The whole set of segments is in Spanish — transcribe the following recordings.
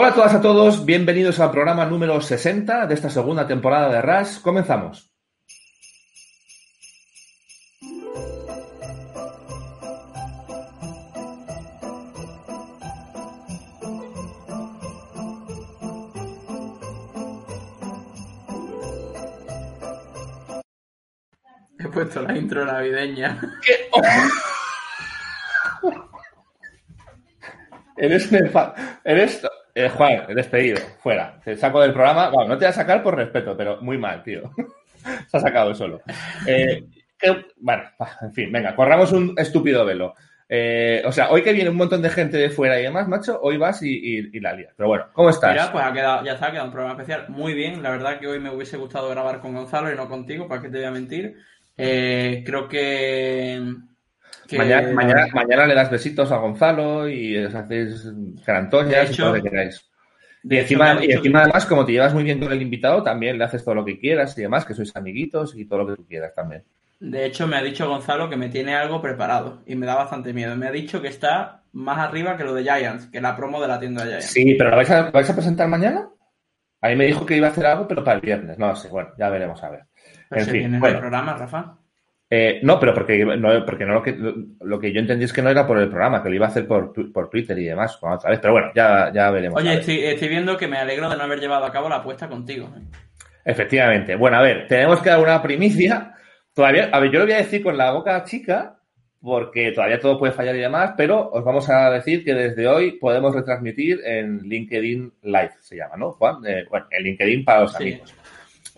Hola a todas a todos, bienvenidos al programa número 60 de esta segunda temporada de RAS. Comenzamos. He puesto la intro navideña. Eres, nefa- eres eh, Juan, despedido, fuera. Te saco del programa. Bueno, no te voy a sacar por respeto, pero muy mal, tío. Se ha sacado solo. Eh, bueno, en fin, venga, corramos un estúpido velo. Eh, o sea, hoy que viene un montón de gente de fuera y demás, macho, hoy vas y, la lías. Pero bueno, ¿cómo estás? Mira, pues ha quedado, ya está, ha quedado un programa especial. Muy bien, la verdad que hoy me hubiese gustado grabar con Gonzalo y no contigo, para que te voy a mentir. Creo que, que- Mañana, mañana, mañana le das besitos a Gonzalo y os hacéis carantoñas y todo lo que queráis. Y encima, y encima además, como te llevas muy bien con el invitado, también le haces todo lo que quieras y demás, que sois amiguitos y todo lo que tú quieras también. De hecho, me ha dicho Gonzalo que me tiene algo preparado y me da bastante miedo. Me ha dicho que está más arriba que lo de Giants, que la promo de la tienda de Giants. Sí, pero ¿lo vais a, lo vais a presentar mañana? A mí me dijo que iba a hacer algo, pero para el viernes. No sé, bueno, ya veremos a ver. Pero en se fin, viene bueno. el programa, Rafa. Eh, no, pero porque no, porque no lo que, lo, que yo entendí es que no era por el programa, que lo iba a hacer por, por Twitter y demás, otra vez. Pero bueno, ya, ya veremos. Oye, ver. estoy, estoy viendo que me alegro de no haber llevado a cabo la apuesta contigo. Efectivamente. Bueno, a ver, tenemos que dar una primicia. Todavía, a ver, yo lo voy a decir con la boca chica, porque todavía todo puede fallar y demás, pero os vamos a decir que desde hoy podemos retransmitir en LinkedIn Live, se llama, ¿no, Juan? Eh, bueno, en LinkedIn para los Sí. amigos.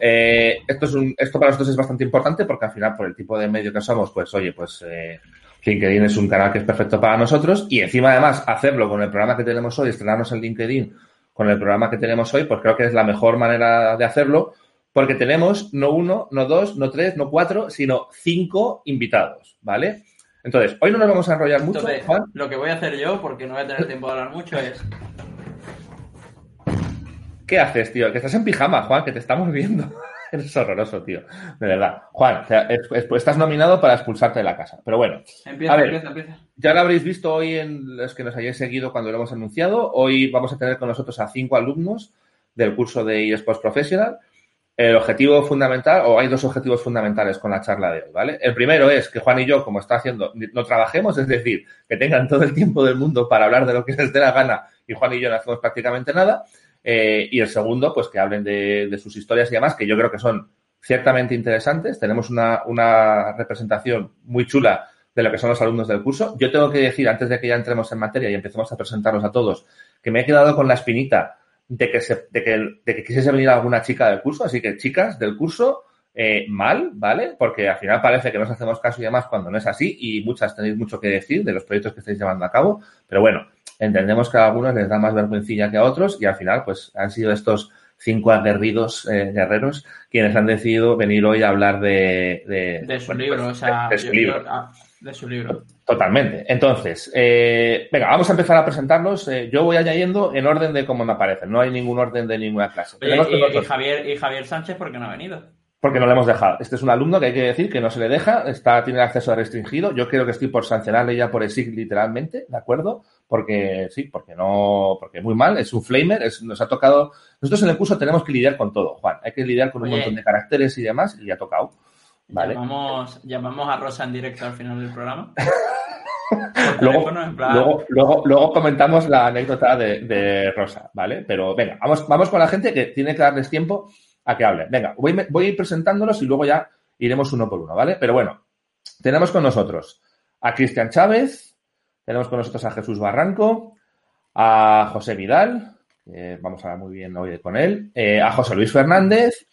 Eh, esto, es un, esto para nosotros es bastante importante porque al final, por el tipo de medio que somos, pues oye, pues eh, LinkedIn es un canal que es perfecto para nosotros y encima además hacerlo con el programa que tenemos hoy, estrenarnos en LinkedIn con el programa que tenemos hoy, pues creo que es la mejor manera de hacerlo porque tenemos no uno, no dos, no tres, no cuatro, sino cinco invitados, ¿vale? Entonces, hoy no nos vamos a enrollar mucho, Entonces, Juan. lo que voy a hacer yo, porque no voy a tener tiempo de hablar mucho, es ¿Qué haces, tío? Que estás en pijama, Juan, que te estamos viendo. Eres horroroso, tío. De verdad. Juan, te- es- es- pues estás nominado para expulsarte de la casa. Pero bueno, Empieza, A ver. empieza, empieza. ya lo habréis visto hoy en los que nos hayáis seguido cuando lo hemos anunciado. Hoy vamos a tener con nosotros a cinco alumnos del curso de eSports Professional. El objetivo fundamental, o hay dos objetivos fundamentales con la charla de hoy, ¿vale? El primero es que Juan y yo, como está haciendo, no trabajemos, es decir, que tengan todo el tiempo del mundo para hablar de lo que les dé la gana y Juan y yo no hacemos prácticamente nada. Eh, y el segundo, pues que hablen de, de sus historias y demás, que yo creo que son ciertamente interesantes. Tenemos una, una representación muy chula de lo que son los alumnos del curso. Yo tengo que decir, antes de que ya entremos en materia y empecemos a presentarlos a todos, que me he quedado con la espinita de que, se, de que, de que quisiese venir alguna chica del curso. Así que, chicas del curso, eh, mal, ¿vale? Porque al final parece que nos hacemos caso y demás cuando no es así y muchas tenéis mucho que decir de los proyectos que estáis llevando a cabo. Pero bueno, entendemos que a algunos les da más vergüencilla que a otros y al final, pues han sido estos cinco aguerridos eh, guerreros quienes han decidido venir hoy a hablar de... De, De su bueno, libro, pues, o sea, de su yo- libro. yo- ah, de su libro. Totalmente. Entonces, eh, venga, vamos a empezar a presentarlos. Eh, yo voy añadiendo en orden de cómo me aparecen. No hay ningún orden de ninguna clase. Oye, y, Javier, y Javier Sánchez, ¿por qué no ha venido? Porque no le hemos dejado. Este es un alumno que hay que decir que no se le deja, está, tiene acceso restringido. Yo creo que estoy por sancionarle ya por ESIC literalmente, ¿de acuerdo? Porque sí, porque no, porque muy mal, es un flamer, es- nos ha tocado. Nosotros en el curso tenemos que lidiar con todo, Juan. Hay que lidiar con un Oye. montón de caracteres y demás, y ha tocado. ¿Vale? Llamamos, llamamos a Rosa en directo al final del programa. Luego, luego, luego, luego comentamos la anécdota de, de Rosa, ¿vale? Pero venga, vamos, vamos con la gente que tiene que darles tiempo a que hablen. Venga, voy, voy a ir presentándolos y luego ya iremos uno por uno, ¿vale? Pero bueno, tenemos con nosotros a Cristian Chávez, tenemos con nosotros a Jesús Barranco, a José Vidal, vamos a hablar muy bien hoy con él, eh, a José Luis Fernández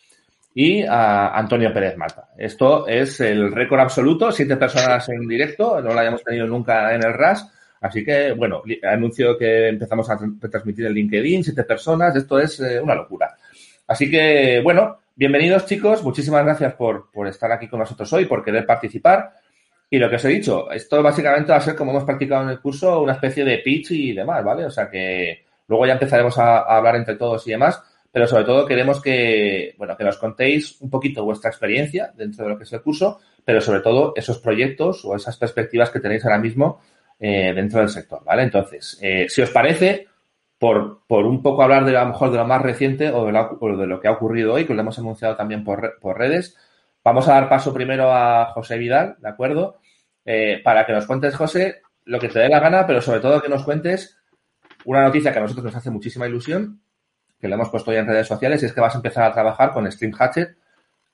y a Antonio Pérez Mata. Esto es el récord absoluto, siete personas en directo, no lo hayamos tenido nunca en el RAS. Así que, bueno, anuncio que empezamos a tr- transmitir en LinkedIn, siete personas, esto es eh, una locura. Así que, bueno, bienvenidos chicos, muchísimas gracias por, por estar aquí con nosotros hoy, por querer participar. Y lo que os he dicho, esto básicamente va a ser como hemos practicado en el curso, una especie de pitch y demás, ¿vale? O sea que luego ya empezaremos a, hablar entre todos y demás, pero sobre todo queremos que, bueno, que nos contéis un poquito vuestra experiencia dentro de lo que es el curso, pero sobre todo esos proyectos o esas perspectivas que tenéis ahora mismo eh, dentro del sector, ¿vale? Entonces, eh, si os parece, por, por un poco hablar de a lo mejor de lo más reciente o de, de lo que ha ocurrido hoy, que lo hemos anunciado también por, por redes. Vamos a dar paso primero a José Vidal, ¿de acuerdo? Eh, para que nos cuentes, José, lo que te dé la gana, pero sobre todo que nos cuentes una noticia que a nosotros nos hace muchísima ilusión, que lo hemos puesto ya en redes sociales, y es que vas a empezar a trabajar con Stream Hatchet,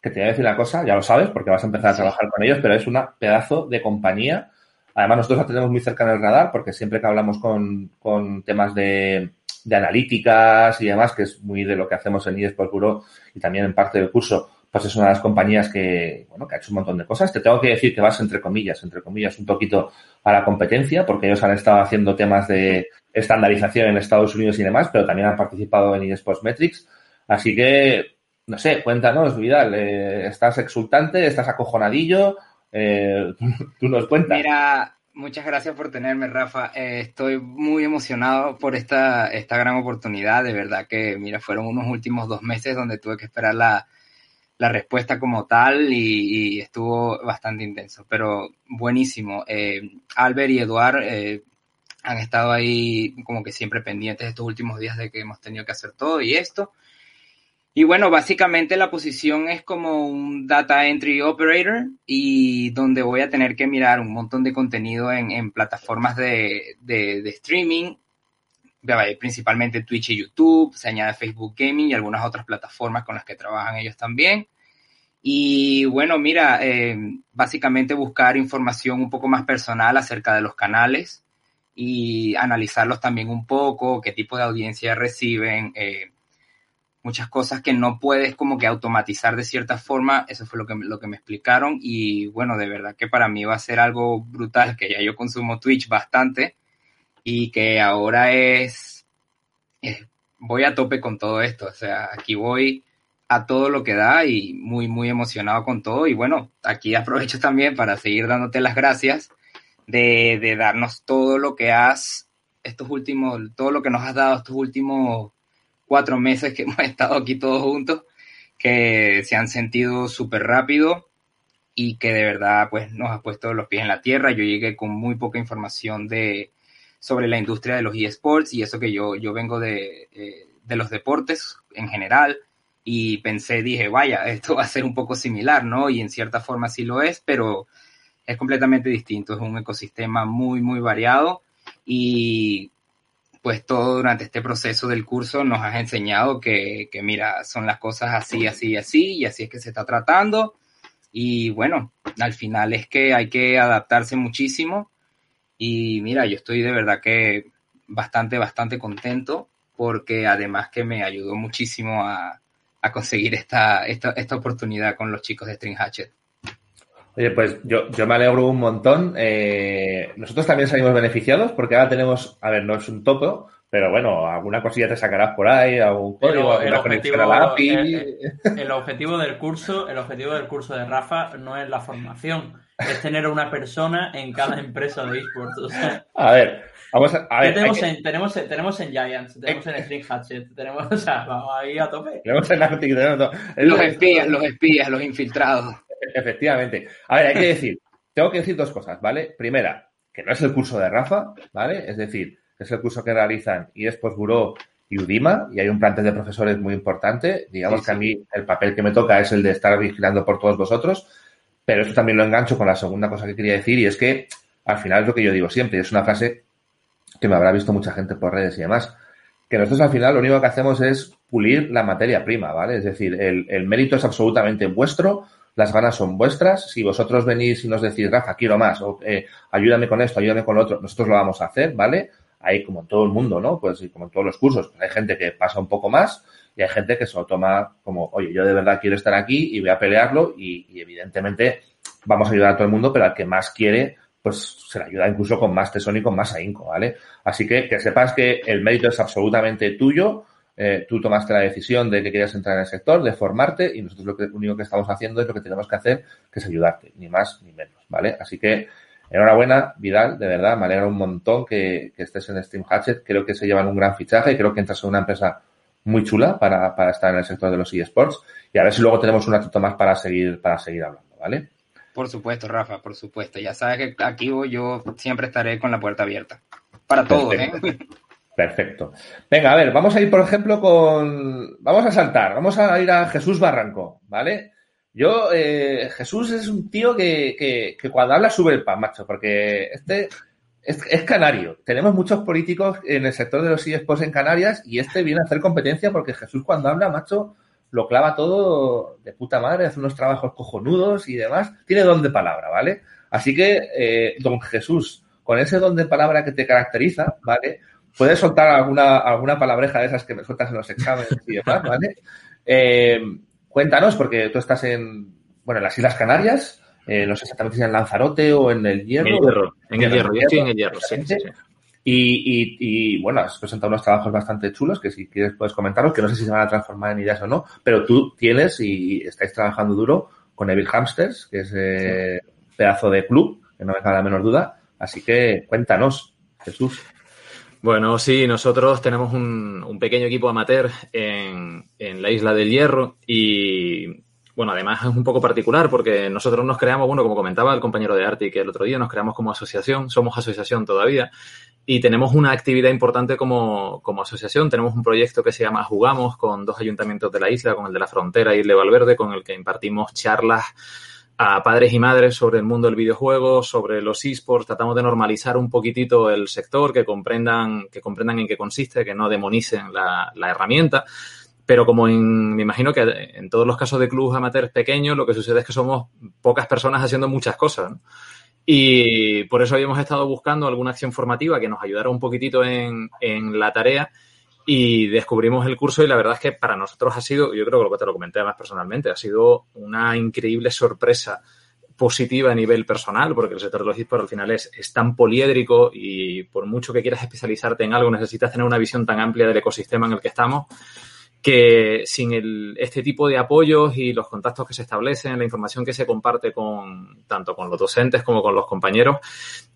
que te voy a decir una cosa, ya lo sabes, porque vas a empezar a trabajar con ellos, pero es una pedazo de compañía. Además, nosotros la tenemos muy cerca en el radar, porque siempre que hablamos con, con temas de, de analíticas y demás, que es muy de lo que hacemos en eSport Bureau y también en parte del curso, pues es una de las compañías que, bueno, que ha hecho un montón de cosas. Te tengo que decir que vas entre comillas, entre comillas, un poquito a la competencia, porque ellos han estado haciendo temas de estandarización en Estados Unidos y demás, pero también han participado en eSports Metrics. Así que, no sé, cuéntanos, Vidal, eh, ¿estás exultante? ¿Estás acojonadillo? Eh, tú nos cuentas. Mira, muchas gracias por tenerme, Rafa. Eh, estoy muy emocionado por esta, esta gran oportunidad. De verdad que, mira, fueron unos últimos dos meses donde tuve que esperar la, la respuesta como tal y, estuvo bastante intenso, pero buenísimo. Eh, Albert y Eduard eh, han estado ahí como que siempre pendientes estos últimos días de que hemos tenido que hacer todo y esto. Y bueno, básicamente la posición es como un data entry operator y donde voy a tener que mirar un montón de contenido en, plataformas de, de, de streaming, principalmente Twitch y YouTube, se añade Facebook Gaming y algunas otras plataformas con las que trabajan ellos también. Y bueno, mira, eh, básicamente buscar información un poco más personal acerca de los canales y analizarlos también un poco, qué tipo de audiencia reciben, eh, muchas cosas que no puedes como que automatizar de cierta forma, eso fue lo que, lo que me explicaron y bueno, de verdad que para mí va a ser algo brutal, que ya yo consumo Twitch bastante y que ahora es, voy a tope con todo esto, o sea, aquí voy a todo lo que da y muy, muy emocionado con todo. Y bueno, aquí aprovecho también para seguir dándote las gracias de, de, darnos todo lo que has, estos últimos, todo lo que nos has dado estos últimos cuatro meses que hemos estado aquí todos juntos, que se han sentido súper rápido y que de verdad pues nos has puesto los pies en la tierra. Yo llegué con muy poca información de, sobre la industria de los eSports y eso que yo, yo vengo de, eh, de los deportes en general y pensé, dije, vaya, esto va a ser un poco similar, ¿no? Y en cierta forma sí lo es, pero es completamente distinto, es un ecosistema muy, muy variado y pues todo durante este proceso del curso nos has enseñado que, que mira, son las cosas así, así, así y así es que se está tratando. Y bueno, al final es que hay que adaptarse muchísimo y mira, yo estoy de verdad que bastante, bastante contento porque además que me ayudó muchísimo a, conseguir esta, esta, esta, oportunidad con los chicos de String Hatchet. Oye, pues yo, yo me alegro un montón. Eh, nosotros también salimos beneficiados porque ahora tenemos, a ver, no es un topo, pero bueno, alguna cosilla te sacarás por ahí, algún código, el objetivo, a la API. El, objetivo del curso, el objetivo del curso de Rafa no es la formación, es tener una persona en cada empresa de esports. a ver, vamos a, ver. Tenemos, en, tenemos, tenemos en Giants, tenemos en String Hatchet, tenemos, o sea, vamos ahí a tope. Tenemos en tenemos Los espías, los espías, los infiltrados. Efectivamente. A ver, hay que decir, tengo que decir dos cosas, ¿vale? Primera, que no es el curso de Rafa, ¿vale? Es decir, es el curso que realizan eSports Bureau y Udima, y hay un plantel de profesores muy importante. Digamos que a mí el papel que me toca es el de estar vigilando por todos vosotros, pero esto también lo engancho con la segunda cosa que quería decir, y es que al final es lo que yo digo siempre, es una frase que me habrá visto mucha gente por redes y demás, que nosotros al final lo único que hacemos es pulir la materia prima, ¿vale? Es decir, el, el mérito es absolutamente vuestro, las ganas son vuestras. Si vosotros venís y nos decís, Rafa, quiero más, o eh, ayúdame con esto, ayúdame con lo otro, nosotros lo vamos a hacer, ¿vale? Hay como en todo el mundo, ¿no? Pues como en todos los cursos, hay gente que pasa un poco más y hay gente que se lo toma como, oye, yo de verdad quiero estar aquí y voy a pelearlo y, y evidentemente vamos a ayudar a todo el mundo, pero al que más quiere, pues se le ayuda incluso con más tesón y con más ahínco, ¿vale? Así que que sepas que el mérito es absolutamente tuyo, eh, tú tomaste la decisión de que querías entrar en el sector, de formarte, y nosotros lo, que, único que estamos haciendo es lo que tenemos que hacer, que es ayudarte, ni más ni menos, ¿vale? Así que, enhorabuena, Vidal, de verdad, me alegra un montón que, estés en Steam Hatchet, creo que se llevan un gran fichaje, y creo que entras en una empresa muy chula para, para estar en el sector de los eSports, y a ver si luego tenemos un ratito más para seguir, para seguir hablando, ¿vale? Por supuesto, Rafa, por supuesto. Ya sabes que aquí yo siempre estaré con la puerta abierta. Para todos, ¿eh? Perfecto. Venga, a ver, vamos a ir, por ejemplo, con. Vamos a saltar, vamos a ir a Jesús Barranco, ¿vale? Yo, eh, Jesús es un tío que, que, que, cuando habla sube el pan, macho, porque este es, es, canario. Tenemos muchos políticos en el sector de los eSports en Canarias y este viene a hacer competencia porque Jesús cuando habla, macho, lo clava todo de puta madre, hace unos trabajos cojonudos y demás. Tiene don de palabra, ¿vale? Así que, eh, don Jesús, con ese don de palabra que te caracteriza, ¿vale? Puedes soltar alguna, alguna palabreja de esas que me sueltas en los exámenes y demás, ¿vale? Eh, cuéntanos, porque tú estás en, bueno, en las Islas Canarias, eh, no sé exactamente si en Lanzarote o en el Hierro. En el Hierro, en el Hierro, yo estoy en el Hierro, sí, sí, sí. Y, y, y, bueno, has presentado unos trabajos bastante chulos que si quieres puedes comentarlos, que no sé si se van a transformar en ideas o no, pero tú tienes y estáis trabajando duro con Evil Hamsters, que es eh, sí. pedazo de club, que no me cabe la menor duda. Así que cuéntanos, Jesús. Bueno, sí, nosotros tenemos un, un pequeño equipo amateur en, en, la isla del Hierro y, bueno, además es un poco particular porque nosotros nos creamos, bueno, como comentaba el compañero de Arti que el otro día nos creamos como asociación, somos asociación todavía y tenemos una actividad importante como, como asociación. Tenemos un proyecto que se llama Jugamos con dos ayuntamientos de la isla, con el de la frontera y el de Valverde, con el que impartimos charlas a padres y madres sobre el mundo del videojuego, sobre los esports, tratamos de normalizar un poquitito el sector, que comprendan, que comprendan en qué consiste, que no demonicen la, la herramienta. Pero como en, me imagino que en todos los casos de clubes amateurs pequeños, lo que sucede es que somos pocas personas haciendo muchas cosas. Y por eso habíamos estado buscando alguna acción formativa que nos ayudara un poquitito en, en la tarea y descubrimos el curso y la verdad es que para nosotros ha sido, yo creo que lo que te lo comenté más personalmente, ha sido una increíble sorpresa positiva a nivel personal, porque el sector de los esports al final es, es, tan poliédrico y por mucho que quieras especializarte en algo, necesitas tener una visión tan amplia del ecosistema en el que estamos, que sin el, este tipo de apoyos y los contactos que se establecen, la información que se comparte con tanto con los docentes como con los compañeros,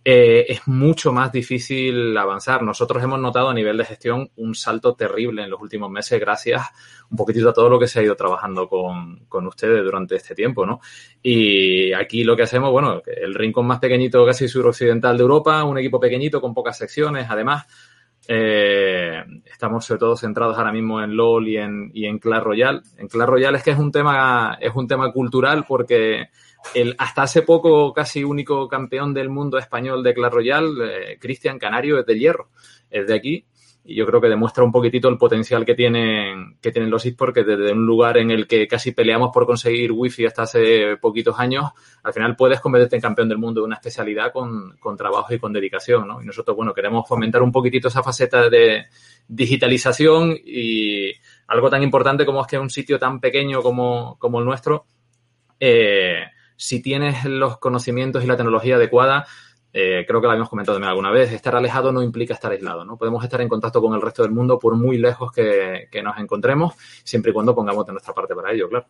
eh, es mucho más difícil avanzar. Nosotros hemos notado a nivel de gestión un salto terrible en los últimos meses gracias un poquitito a todo lo que se ha ido trabajando con, con ustedes durante este tiempo, ¿no? Y aquí lo que hacemos, bueno, el rincón más pequeñito casi suroccidental de Europa, un equipo pequeñito con pocas secciones, además, eh, estamos sobre todo centrados ahora mismo en LOL y en, y en Clash Royale. En Clash Royale es que es un tema, es un tema cultural porque el hasta hace poco casi único campeón del mundo español de Clash Royale, eh, Cristian Canario, es de hierro, es de aquí. Y yo creo que demuestra un poquitito el potencial que tienen, que tienen los esports, que desde un lugar en el que casi peleamos por conseguir wifi hasta hace poquitos años, al final puedes convertirte en campeón del mundo de una especialidad con, con trabajo y con dedicación, ¿no? Y nosotros, bueno, queremos fomentar un poquitito esa faceta de digitalización y algo tan importante como es que un sitio tan pequeño como, como el nuestro, eh, si tienes los conocimientos y la tecnología adecuada, eh, creo que lo habíamos comentado también alguna vez, estar alejado no implica estar aislado, ¿no? Podemos estar en contacto con el resto del mundo por muy lejos que, que nos encontremos, siempre y cuando pongamos de nuestra parte para ello, claro.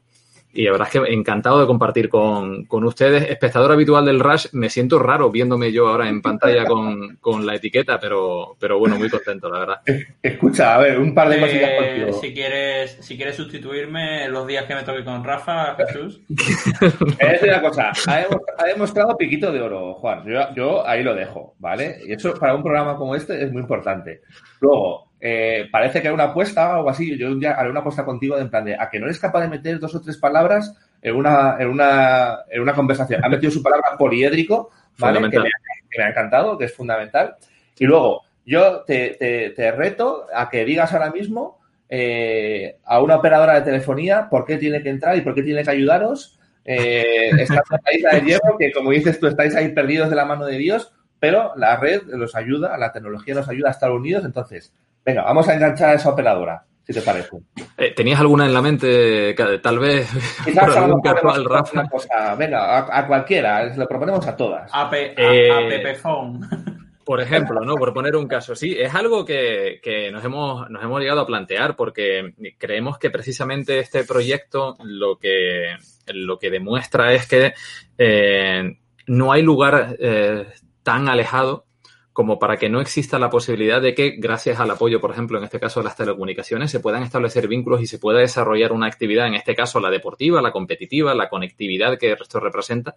Y la verdad es que encantado de compartir con, con, ustedes. Espectador habitual del Rush, me siento raro viéndome yo ahora en pantalla con, con la etiqueta, pero, pero bueno, muy contento, la verdad. Escucha, a ver, un par de cosillas eh, Si quieres, si quieres sustituirme los días que me toque con Rafa, Jesús. es una cosa, ha, ha, demostrado piquito de oro, Juan. Yo, yo ahí lo dejo, ¿vale? Y eso para un programa como este es muy importante. Luego, eh, parece que hay una apuesta o algo así. Yo un día haré una apuesta contigo de en plan de a que no eres capaz de meter dos o tres palabras en una, en una, en una conversación. Ha metido su palabra poliédrico, ¿vale? Que me, que me, ha encantado, que es fundamental. Y luego, yo te, te, te reto a que digas ahora mismo eh, a una operadora de telefonía por qué tiene que entrar y por qué tiene que ayudaros. Eh, estás en la isla de hierro, que como dices tú, estáis ahí perdidos de la mano de Dios, pero la red los ayuda, la tecnología nos ayuda a estar unidos. Entonces, Venga, vamos a enganchar a esa operadora, si te parece. Eh, ¿Tenías alguna en la mente, tal vez? Quizás por algún casual, Rafa. Una cosa. Venga, a, a, cualquiera, lo proponemos a todas. A, pe, a, eh, a Pepefone. Por ejemplo, ¿no? Por poner un caso. Sí, es algo que, que, nos, hemos, nos hemos llegado a plantear porque creemos que precisamente este proyecto lo que, lo que demuestra es que eh, no hay lugar eh, tan alejado como para que no exista la posibilidad de que, gracias al apoyo, por ejemplo, en este caso de las telecomunicaciones, se puedan establecer vínculos y se pueda desarrollar una actividad, en este caso la deportiva, la competitiva, la conectividad que esto representa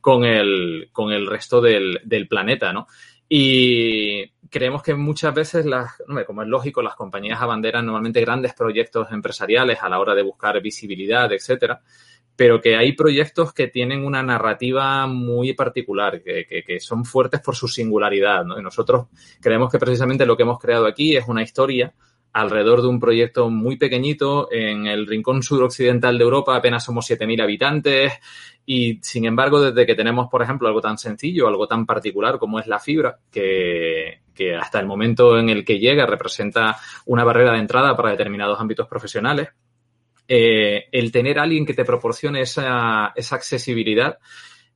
con el, con el resto del, del planeta, ¿no? Y creemos que muchas veces, las, como es lógico, las compañías abanderan normalmente grandes proyectos empresariales a la hora de buscar visibilidad, etcétera, pero que hay proyectos que tienen una narrativa muy particular, que, que, son fuertes por su singularidad. ¿no? Y nosotros creemos que precisamente lo que hemos creado aquí es una historia alrededor de un proyecto muy pequeñito en el rincón suroccidental de Europa, apenas somos 7.000 habitantes y, sin embargo, desde que tenemos, por ejemplo, algo tan sencillo, algo tan particular como es la fibra, que, que hasta el momento en el que llega representa una barrera de entrada para determinados ámbitos profesionales, eh, el tener alguien que te proporcione esa, esa accesibilidad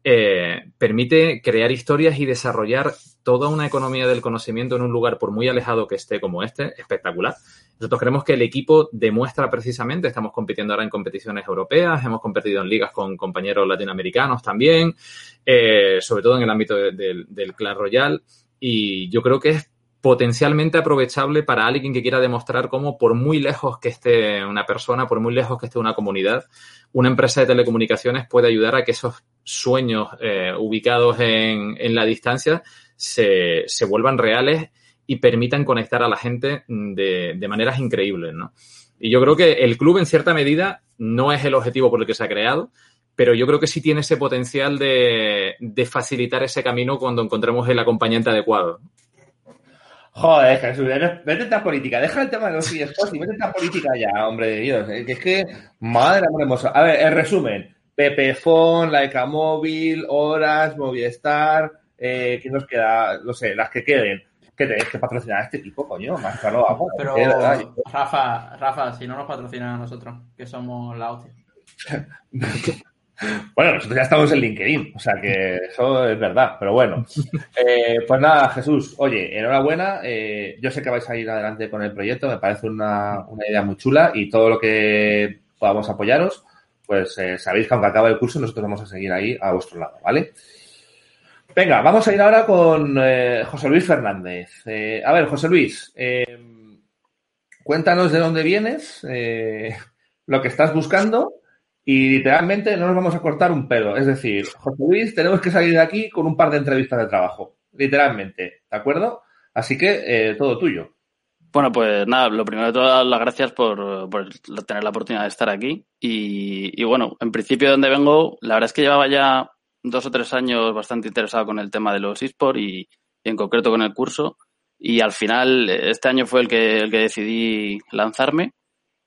eh, permite crear historias y desarrollar toda una economía del conocimiento en un lugar, por muy alejado que esté como este, espectacular. Nosotros creemos que el equipo demuestra precisamente, estamos compitiendo ahora en competiciones europeas, hemos competido en ligas con compañeros latinoamericanos también, eh, sobre todo en el ámbito del Clash Royale, y yo creo que es potencialmente aprovechable para alguien que quiera demostrar cómo, por muy lejos que esté una persona, por muy lejos que esté una comunidad, una empresa de telecomunicaciones puede ayudar a que esos sueños eh, ubicados en, en, la distancia se, se, vuelvan reales y permitan conectar a la gente de, de maneras increíbles, ¿no? Y yo creo que el club, en cierta medida, no es el objetivo por el que se ha creado, pero yo creo que sí tiene ese potencial de, de facilitar ese camino cuando encontremos el acompañante adecuado. Joder, Jesús, vete a política. Deja el tema de los eSports y vete a política ya, hombre de Dios. Es que, madre hermosa. A ver, en resumen, Pepefon, Laika Móvil, Horas, Movistar, eh, ¿qué nos queda? No sé, las que queden. Que tenéis que patrocinar a este tipo, coño, más claro Pero, Rafa, Rafa, si no nos patrocinan a nosotros, que somos la hostia. Bueno, nosotros ya estamos en LinkedIn, o sea que eso es verdad, pero bueno. Eh, pues nada, Jesús, oye, enhorabuena. Eh, yo sé que vais a ir adelante con el proyecto, me parece una, una idea muy chula y todo lo que podamos apoyaros, pues eh, sabéis que aunque acabe el curso, nosotros vamos a seguir ahí a vuestro lado, ¿vale? Venga, vamos a ir ahora con José Luis Fernández. a ver, José Luis, cuéntanos de dónde vienes, lo que estás buscando y literalmente no nos vamos a cortar un pedo. Es decir, José Luis, tenemos que salir de aquí con un par de entrevistas de trabajo. Literalmente, ¿de acuerdo? Así que eh, todo tuyo. Bueno, pues nada, lo primero de todo, las gracias por, por tener la oportunidad de estar aquí. Y, y, bueno, en principio de donde vengo, la verdad es que llevaba ya dos o tres años bastante interesado con el tema de los eSports y, y, en concreto con el curso. Y al final, este año fue el que, el que decidí lanzarme.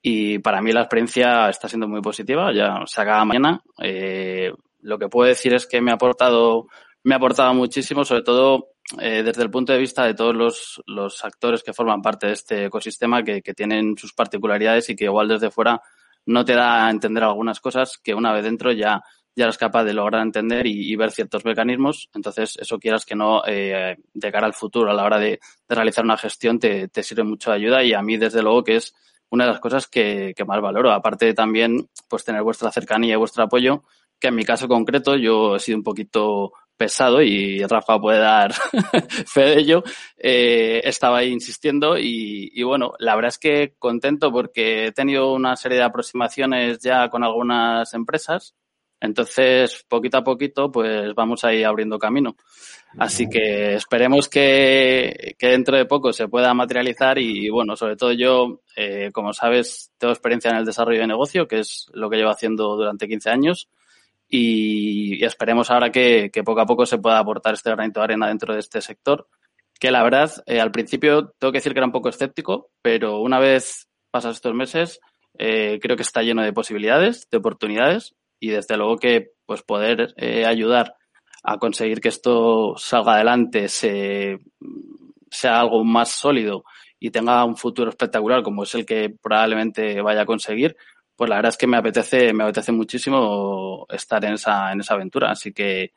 Y para mí la experiencia está siendo muy positiva, ya se acaba mañana. Eh, lo que puedo decir es que me ha aportado, me ha aportado muchísimo, sobre todo eh, desde el punto de vista de todos los, los actores que forman parte de este ecosistema, que, que, tienen sus particularidades y que igual desde fuera no te da a entender algunas cosas que una vez dentro ya, ya eres capaz de lograr entender y, ver ciertos mecanismos. Entonces, eso quieras que no, eh, de cara al futuro, a la hora de, de realizar una gestión, te, te sirve mucho de ayuda y a mí, desde luego, que es una de las cosas que, que, más valoro. Aparte también, pues tener vuestra cercanía y vuestro apoyo, que en mi caso concreto yo he sido un poquito pesado y Rafa puede dar fe de ello. Eh, estaba ahí insistiendo y, bueno, la verdad es que contento porque he tenido una serie de aproximaciones ya con algunas empresas. Entonces, poquito a poquito, pues vamos ahí abriendo camino. Así que esperemos que, que, dentro de poco se pueda materializar y bueno, sobre todo yo, eh, como sabes, tengo experiencia en el desarrollo de negocio, que es lo que llevo haciendo durante 15 años y, y esperemos ahora que, que, poco a poco se pueda aportar este granito de arena dentro de este sector, que la verdad, eh, al principio tengo que decir que era un poco escéptico, pero una vez pasados estos meses, eh, creo que está lleno de posibilidades, de oportunidades y desde luego que pues poder eh, ayudar a conseguir que esto salga adelante, se, sea algo más sólido y tenga un futuro espectacular como es el que probablemente vaya a conseguir, pues la verdad es que me apetece, me apetece muchísimo estar en esa, en esa aventura. Así que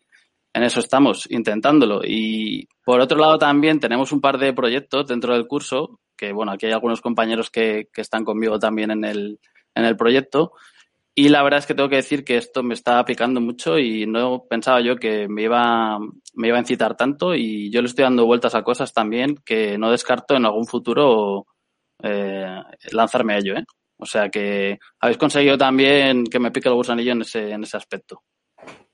en eso estamos, intentándolo. Y por otro lado también tenemos un par de proyectos dentro del curso, que bueno, aquí hay algunos compañeros que, que están conmigo también en el, en el proyecto, y la verdad es que tengo que decir que esto me está picando mucho y no pensaba yo que me iba, me iba a incitar tanto y yo le estoy dando vueltas a cosas también que no descarto en algún futuro eh, lanzarme a ello. ¿eh? O sea que habéis conseguido también que me pique el gusanillo en ese, en ese aspecto.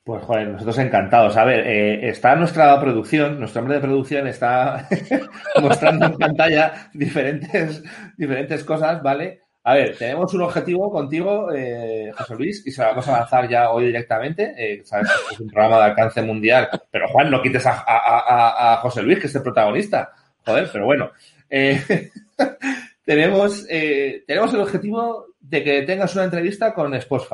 Pues joder, nosotros encantados. A ver, eh, está nuestra producción, nuestro hombre de producción está mostrando en pantalla diferentes, diferentes cosas, ¿vale? A ver, tenemos un objetivo contigo, eh, José Luis, y se lo vamos a lanzar ya hoy directamente. Eh, sabes que es un programa de alcance mundial, pero Juan, no quites a, José Luis, que es el protagonista. Joder, pero bueno. Eh, tenemos, eh, tenemos el objetivo de que tengas una entrevista con 5.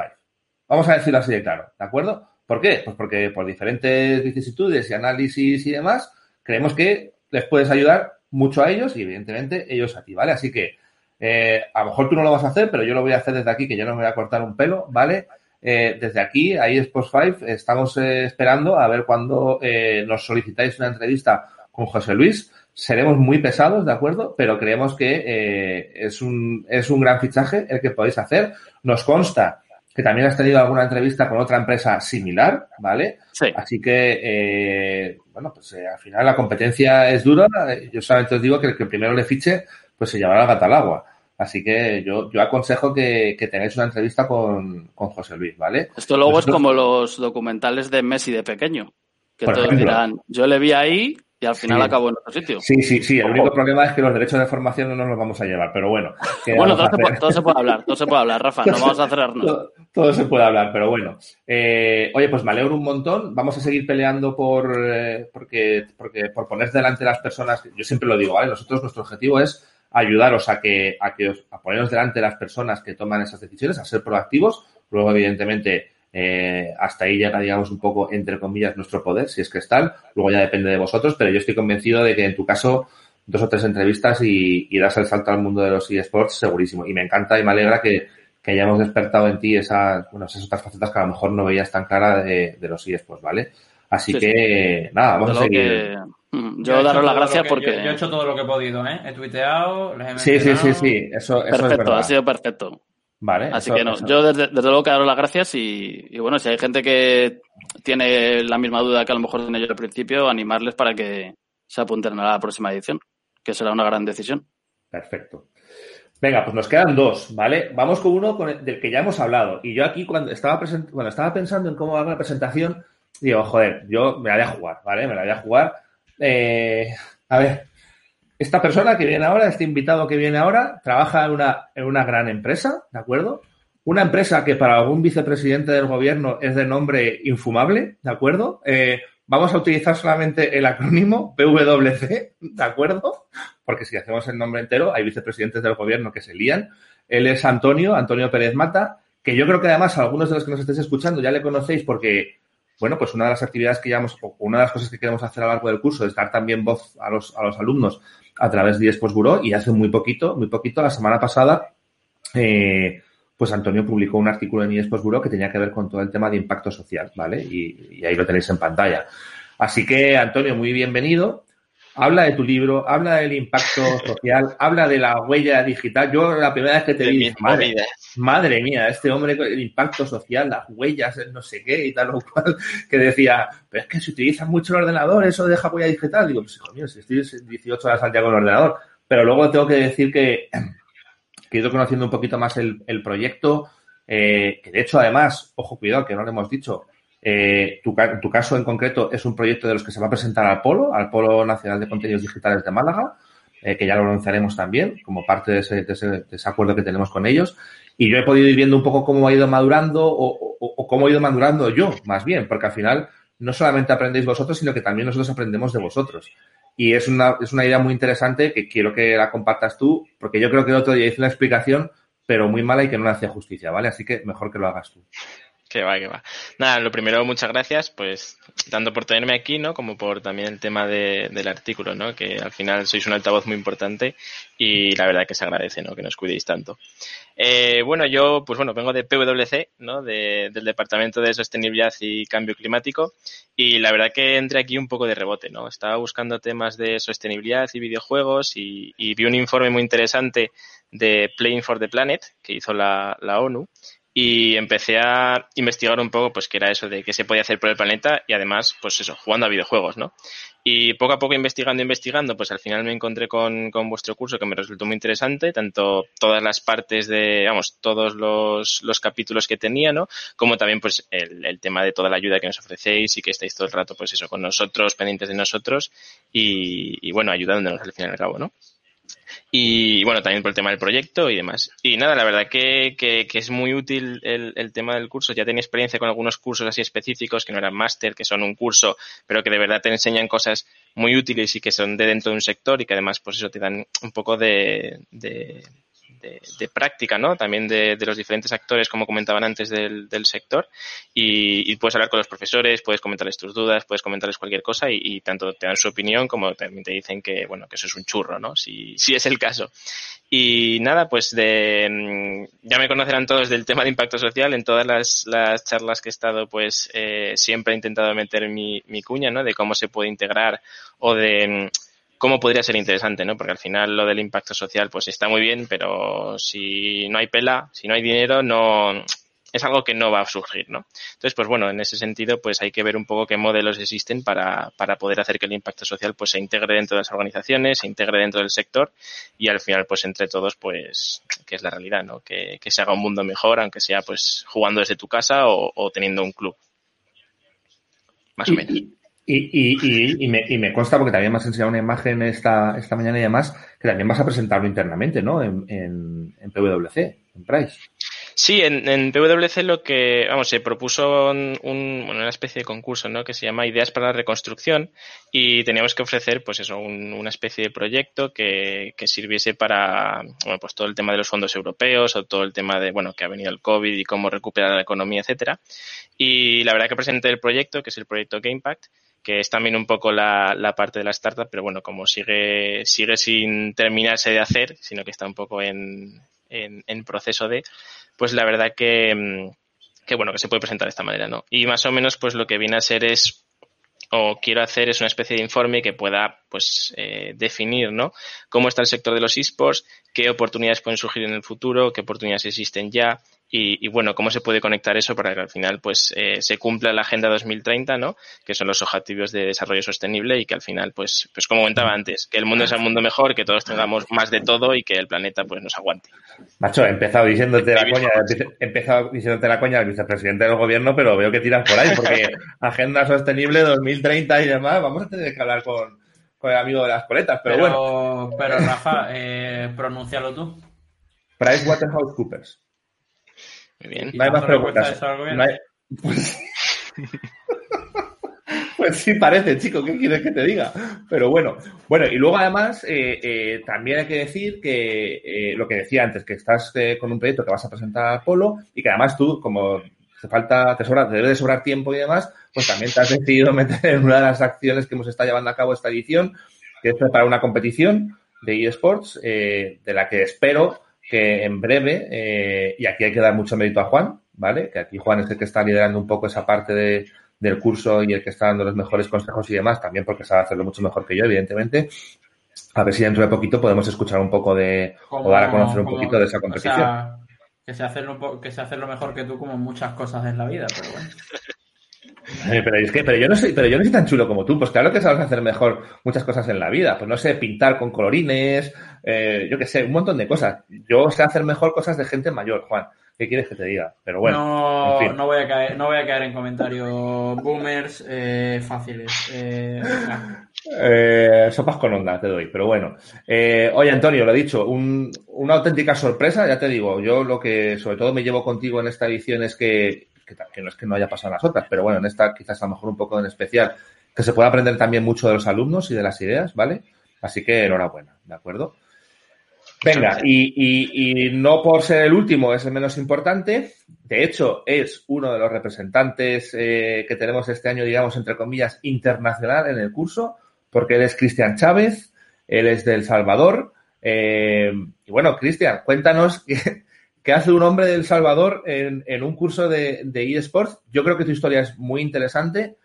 Vamos a decirlo así de claro, ¿de acuerdo? ¿Por qué? Pues porque por diferentes vicisitudes y análisis y demás, creemos que les puedes ayudar mucho a ellos y evidentemente ellos a ti, ¿vale? Así que eh, a lo mejor tú no lo vas a hacer, pero yo lo voy a hacer desde aquí, que yo no me voy a cortar un pelo, ¿vale? Eh, desde aquí, ahí Sports 5, estamos eh, esperando a ver cuándo eh, nos solicitáis una entrevista con José Luis. Seremos muy pesados, ¿de acuerdo? Pero creemos que es, un, es un gran fichaje el que podéis hacer. Nos consta que también has tenido alguna entrevista con otra empresa similar, ¿vale? Sí. Así que, eh, bueno, pues eh, al final la competencia es dura. Yo solamente os digo que el que primero le fiche, pues se llevará la gata al agua. Así que yo, yo aconsejo que, que tengáis una entrevista con, con José Luis, ¿vale? Esto luego Nosotros- es como los documentales de Messi de pequeño, que Por todos ejemplo. dirán, yo le vi ahí y al final Sí. acabó en otro sitio. Sí, sí, sí. El único problema es que los derechos de formación no nos los vamos a llevar, pero bueno. ¿qué Bueno, se, puede, todo se puede hablar, todo se puede hablar, Rafa, no vamos a cerrarnos. Todo, todo se puede hablar, pero bueno. Eh, oye, pues me alegro un montón. Vamos a seguir peleando por, eh, porque, porque, por poner delante las personas. Yo siempre lo digo, ¿vale? Nosotros, nuestro objetivo es ayudaros a que, a que os, a poneros delante de las personas que toman esas decisiones, a ser proactivos. Luego, evidentemente, eh, hasta ahí llega, digamos, un poco, entre comillas, nuestro poder, si es que es tal. Luego ya depende de vosotros, pero yo estoy convencido de que en tu caso, dos o tres entrevistas y, y das el salto al mundo de los eSports, segurísimo. Y me encanta y me alegra que, que hayamos despertado en ti esas, bueno, esas otras facetas que a lo mejor no veías tan clara de, de los eSports, ¿vale? Así Sí, que, nada, vamos a seguir. que- Yo daros las gracias que- porque... Yo, yo he hecho todo lo que he podido, ¿eh? He tuiteado, les he Sí, sí, sí, sí, eso, eso es Perfecto, verdad. ha sido perfecto. Vale, Así eso- que no, eso- yo desde, desde luego que daros las gracias y, y bueno, si hay gente que tiene la misma duda que a lo mejor tenía yo al principio, animarles para que se apunten a la próxima edición, que será una gran decisión. Perfecto. Venga, pues nos quedan dos, ¿vale? Vamos con uno con el- del que ya hemos hablado. Y yo aquí, cuando estaba, present- cuando estaba pensando en cómo hago la presentación, digo, joder, yo me la voy a jugar, ¿vale? Me la voy a jugar. Eh, a ver, esta persona que viene ahora, este invitado que viene ahora, trabaja en una, en una gran empresa, ¿de acuerdo? Una empresa que para algún vicepresidente del gobierno es de nombre infumable, ¿de acuerdo? Eh, vamos a utilizar solamente el acrónimo PWC, ¿de acuerdo? Porque si hacemos el nombre entero, hay vicepresidentes del gobierno que se lían. Él es Antonio, Antonio Pérez Mata, que yo creo que además algunos de los que nos estéis escuchando ya le conocéis porque, bueno, pues una de las actividades que llevamos, una de las cosas que queremos hacer a lo largo del curso es dar también voz a los, a los alumnos a través de eSports Bureau y hace muy poquito, muy poquito, la semana pasada, eh, pues Antonio publicó un artículo en eSports Bureau que tenía que ver con todo el tema de impacto social, ¿vale? Y ahí lo tenéis en pantalla. Así que, Antonio, muy bienvenido. Habla de tu libro, habla del impacto social, habla de la huella digital. Yo la primera vez que te de vi, madre, madre mía, este hombre, el impacto social, las huellas, el no sé qué y tal o cual, que decía, pero es que se utiliza mucho el ordenador, eso deja huella digital. Digo, pues hijo mío, si estoy 18 horas al día con el ordenador. Pero luego tengo que decir que, que he ido conociendo un poquito más el, el proyecto, eh, que de hecho, además, ojo, cuidado, que no lo hemos dicho, eh, tu, ca- tu caso en concreto es un proyecto de los que se va a presentar al Polo, al Polo Nacional de Contenidos Digitales de Málaga, eh, que ya lo anunciaremos también como parte de ese, acuerdo que tenemos con ellos. Y yo he podido ir viendo un poco cómo ha ido madurando o cómo he ido madurando yo, más bien, porque al final no solamente aprendéis vosotros, sino que también nosotros aprendemos de vosotros. Y es una, es una idea muy interesante que quiero que la compartas tú, porque yo creo que el otro día hice una explicación, pero muy mala y que no le hacía justicia, ¿vale? Así que mejor que lo hagas tú. Que va, que va. Nada, lo primero, muchas gracias, pues, tanto por tenerme aquí, ¿no? Como por también el tema de- del artículo, ¿no? Que al final sois un altavoz muy importante y la verdad que se agradece, ¿no? Que nos cuidéis tanto. Eh, bueno, yo, pues bueno, vengo de PwC, ¿no? De- del Departamento de Sostenibilidad y Cambio Climático y la verdad que entré aquí un poco de rebote, ¿no? Estaba buscando temas de sostenibilidad y videojuegos y, y vi un informe muy interesante de Playing for the Planet que hizo la, la ONU y empecé a investigar un poco pues qué era eso de qué se podía hacer por el planeta y además pues eso jugando a videojuegos no Y poco a poco investigando, investigando, pues al final me encontré con, con vuestro curso que me resultó muy interesante, tanto todas las partes de, vamos, todos los, los capítulos que tenía, ¿no? Como también pues el, el tema de toda la ayuda que nos ofrecéis y que estáis todo el rato pues eso con nosotros, pendientes de nosotros y, y bueno, ayudándonos al fin y al cabo, ¿no? Y bueno, también por el tema del proyecto y demás. Y nada, la verdad que, que, que es muy útil el, el, tema del curso. Ya tenía experiencia con algunos cursos así específicos que no eran máster, que son un curso, pero que de verdad te enseñan cosas muy útiles y que son de dentro de un sector y que además pues eso te dan un poco de, de de, práctica, ¿no? También de, los diferentes actores, como comentaban antes, del, sector. Y, y, puedes hablar con los profesores, puedes comentarles tus dudas, puedes comentarles cualquier cosa y, tanto te dan su opinión como también te dicen que, bueno, que eso es un churro, ¿no? Si, si es el caso. Y nada, pues de, mm, ya me conocerán todos del tema de impacto social. En todas las, las charlas que he estado, pues eh, siempre he intentado meter mi, mi cuña, ¿no? De cómo se puede integrar o de mm, cómo podría ser interesante, ¿no? Porque al final lo del impacto social pues está muy bien, pero si no hay pela, si no hay dinero, no es algo que no va a surgir, ¿no? Entonces, pues bueno, en ese sentido, pues hay que ver un poco qué modelos existen para, para poder hacer que el impacto social pues se integre dentro de las organizaciones, se integre dentro del sector y al final, pues entre todos, pues, que es la realidad, ¿no? Que, que se haga un mundo mejor, aunque sea pues jugando desde tu casa o, o teniendo un club. Más o menos. Y, y, y, y, me, y me consta, porque también me has enseñado una imagen esta, esta mañana y demás, que también vas a presentarlo internamente, ¿no? En, en, en PwC, en Price. Sí, en, en, PwC lo que, vamos, se propuso un, un, una especie de concurso, ¿no? Que se llama Ideas para la Reconstrucción y teníamos que ofrecer, pues eso, un, una especie de proyecto que, sirviese para, bueno, pues todo el tema de los fondos europeos o todo el tema de, bueno, que ha venido el COVID y cómo recuperar la economía, etcétera. Y la verdad que presenté el proyecto, que es el proyecto GamePact, que es también un poco la, la, parte de la startup, pero bueno, como sigue, sigue sin terminarse de hacer, sino que está un poco en, en, en proceso de, pues la verdad que, que, bueno, que se puede presentar de esta manera, ¿no? Y más o menos, pues lo que viene a ser es, o quiero hacer es una especie de informe que pueda, pues, eh, definir, ¿no? Cómo está el sector de los esports, qué oportunidades pueden surgir en el futuro, qué oportunidades existen ya, y, y, bueno, cómo se puede conectar eso para que al final pues eh, se cumpla la Agenda 2030, ¿no? Que son los objetivos de desarrollo sostenible y que al final pues pues como comentaba antes, que el mundo sea un mundo mejor, que todos tengamos más de todo y que el planeta pues nos aguante. Macho, he empezado diciéndote la coña, he empezado diciéndote la coña al vicepresidente del gobierno, pero veo que tiras por ahí porque Agenda Sostenible 2030 y demás, vamos a tener que hablar con, con el amigo de las coletas, pero, pero bueno. Pero Rafa, eh, pronúncialo tú. PricewaterhouseCoopers. Muy bien. No hay más preguntas. No hay... pues... pues... sí parece, chico, ¿qué quieres que te diga? Pero bueno, bueno, y luego además eh, eh, también hay que decir que eh, lo que decía antes, que estás eh, con un proyecto que vas a presentar a Polo y que además tú, como te falta, te sobra, te debe de sobrar tiempo y demás, pues también te has decidido meter en una de las acciones que hemos estado llevando a cabo esta edición, que es preparar una competición de eSports, de la que espero que en breve, eh, y aquí hay que dar mucho mérito a Juan, ¿vale? Que aquí Juan es el que está liderando un poco esa parte de, del curso y el que está dando los mejores consejos y demás, también porque sabe hacerlo mucho mejor que yo, evidentemente. A ver si dentro de poquito podemos escuchar un poco de, como, o dar a conocer un poquito de esa competición. O sea, que se, hace lo, que se hace lo mejor que tú como muchas cosas en la vida, pero bueno. Pero es que, pero yo no soy, pero yo no soy tan chulo como tú. Pues claro que sabes hacer mejor muchas cosas en la vida. Pues no sé, pintar con colorines, eh, yo qué sé, un montón de cosas. Yo sé hacer mejor cosas de gente mayor, Juan. ¿Qué quieres que te diga? Pero bueno. No, en fin. no, voy, a caer, no voy a caer en comentarios boomers eh, fáciles. Eh, eh, sopas con onda te doy, pero bueno. Eh, oye, Antonio, lo he dicho, un, una auténtica sorpresa, ya te digo, yo lo que sobre todo me llevo contigo en esta edición es que que, que, no es que no haya pasado en las otras, pero bueno, en esta quizás a lo mejor un poco en especial, que se pueda aprender también mucho de los alumnos y de las ideas, ¿vale? Así que enhorabuena, ¿de acuerdo? Venga, y, y, y, no por ser el último es el menos importante, de hecho es uno de los representantes eh, que tenemos este año, digamos, entre comillas, internacional en el curso, porque él es Cristian Chávez, él es del Salvador, eh, y bueno, Cristian, cuéntanos que hace un hombre del Salvador en, en un curso de, de, eSports. Yo creo que tu historia es muy interesante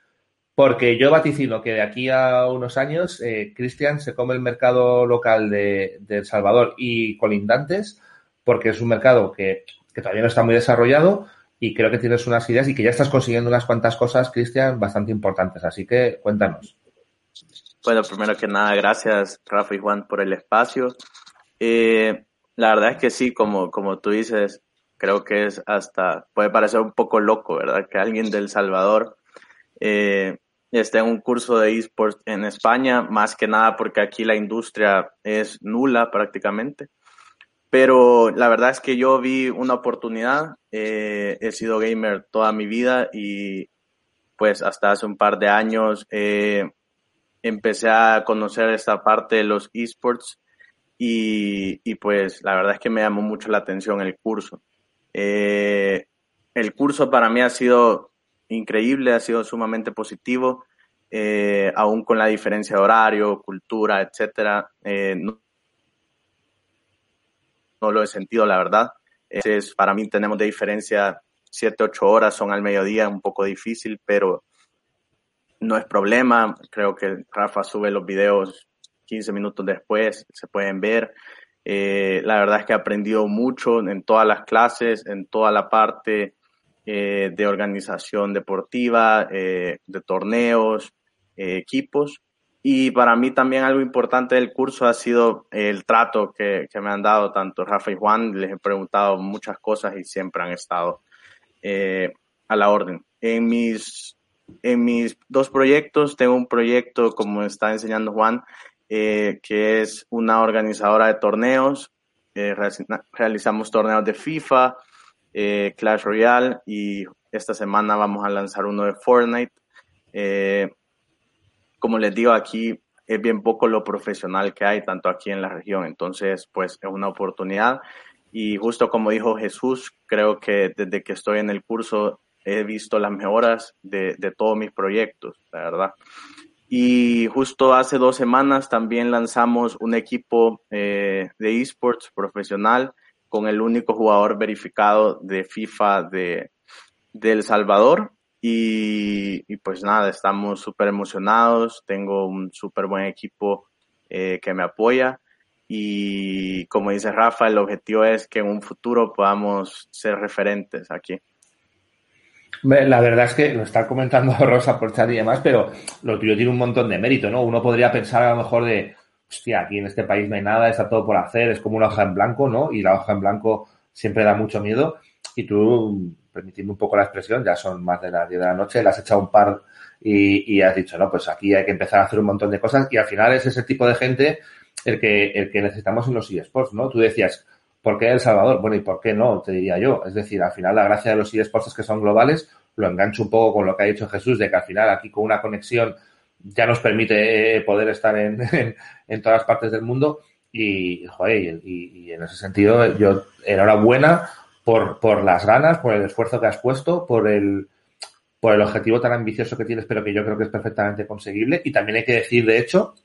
porque yo vaticino que de aquí a unos años eh, Cristian se come el mercado local de, de, El Salvador y colindantes porque es un mercado que, que todavía no está muy desarrollado y creo que tienes unas ideas y que ya estás consiguiendo unas cuantas cosas, Cristian, bastante importantes. Así que cuéntanos. Bueno, primero que nada, gracias Rafa y Juan por el espacio. Eh, la verdad es que sí, como, como tú dices, creo que es hasta, puede parecer un poco loco, ¿verdad? Que alguien del Salvador eh, esté en un curso de esports en España, más que nada porque aquí la industria es nula prácticamente. Pero la verdad es que yo vi una oportunidad, eh, he sido gamer toda mi vida y pues hasta hace un par de años eh, empecé a conocer esta parte de los esports y, y, pues la verdad es que me llamó mucho la atención el curso. Eh, el curso para mí ha sido increíble, ha sido sumamente positivo, eh, aún con la diferencia de horario, cultura, etcétera. Eh, no, no, lo he sentido, la verdad. Es, para mí tenemos de diferencia 7, 8 horas, son al mediodía, un poco difícil, pero no es problema. Creo que Rafa sube los videos 15 minutos después, se pueden ver. Eh, la verdad es que he aprendido mucho en todas las clases, en toda la parte eh, de organización deportiva, eh, de torneos, eh, equipos. Y para mí también algo importante del curso ha sido el trato que, me han dado tanto Rafa y Juan. Les he preguntado muchas cosas y siempre han estado a la orden. En mis en mis dos proyectos, tengo un proyecto, como está enseñando Juan, que es una organizadora de torneos. Realizamos torneos de FIFA, eh, Clash Royale y esta semana vamos a lanzar uno de Fortnite. Eh, como les digo, aquí es bien poco lo profesional que hay, tanto aquí en la región. Entonces, pues es una oportunidad. Y justo como dijo Jesús, creo que desde que estoy en el curso he visto las mejoras de, de todos mis proyectos, la verdad. Y justo hace dos semanas también lanzamos un equipo eh, de esports profesional con el único jugador verificado de FIFA de, de El Salvador. Y, pues nada, estamos súper emocionados. Tengo un súper buen equipo eh, que me apoya. Y como dice Rafa, el objetivo es que en un futuro podamos ser referentes aquí. La verdad es que lo está comentando Rosa por chat y demás, pero lo tuyo tiene un montón de mérito, ¿no? Uno podría pensar a lo mejor de, hostia, aquí en este país no hay nada, está todo por hacer, es como una hoja en blanco, ¿no? Y la hoja en blanco siempre da mucho miedo. Y tú, permitiendo un poco la expresión, ya son más de las 10 de la noche, le has echado un par y, has dicho, no, pues aquí hay que empezar a hacer un montón de cosas y al final es ese tipo de gente el que, el que necesitamos en los eSports, ¿no? Tú decías, ¿por qué El Salvador? Bueno, ¿y por qué no? Te diría yo. Es decir, al final la gracia de los eSports es que son globales, lo engancho un poco con lo que ha dicho Jesús, de que al final aquí con una conexión ya nos permite poder estar en, en, todas partes del mundo y, joder, y, en ese sentido yo enhorabuena por, por las ganas, por el esfuerzo que has puesto, por el, por el objetivo tan ambicioso que tienes, pero que yo creo que es perfectamente conseguible. Y también hay que decir, de hecho,